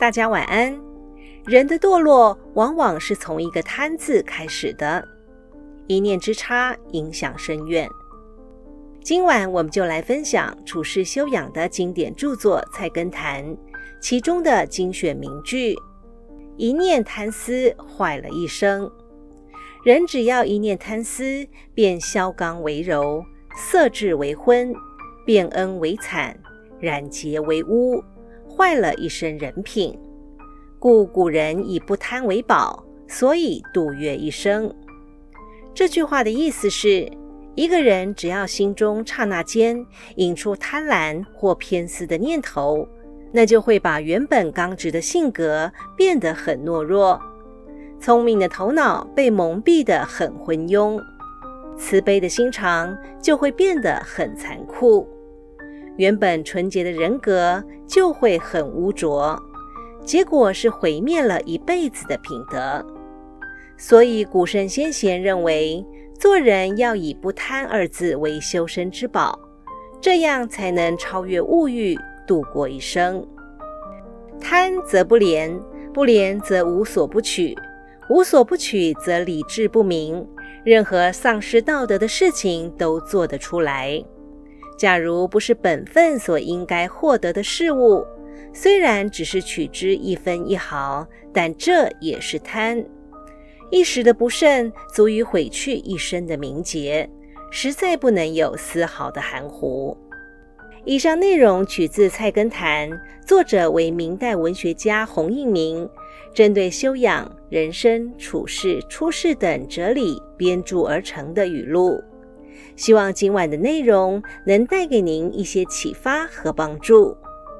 大家晚安。人的堕落往往是从一个“贪”字开始的，一念之差，影响深远。今晚我们就来分享处世修养的经典著作《菜根谭》，其中的精选名句：“一念贪思，坏了一生。人只要一念贪思，便消刚为柔，色质为昏，变恩为惨，染洁为污。”坏了一身人品，故古人以不贪为宝，所以度越一生。这句话的意思是，一个人只要心中刹那间引出贪婪或偏私的念头，那就会把原本刚直的性格变得很懦弱，聪明的头脑被蒙蔽得很昏庸，慈悲的心肠就会变得很残酷。原本纯洁的人格就会很污浊，结果是毁灭了一辈子的品德。所以古圣先贤认为，做人要以不贪二字为修身之宝，这样才能超越物欲，度过一生。贪则不廉，不廉则无所不取，无所不取则理智不明，任何丧失道德的事情都做得出来。假如不是本分所应该获得的事物，虽然只是取之一分一毫，但这也是贪。一时的不慎，足以毁去一生的名节，实在不能有丝毫的含糊。以上内容取自《菜根谭》，作者为明代文学家洪应明，针对修养、人生处世、出世等哲理编著而成的语录。希望今晚的内容能带给您一些启发和帮助。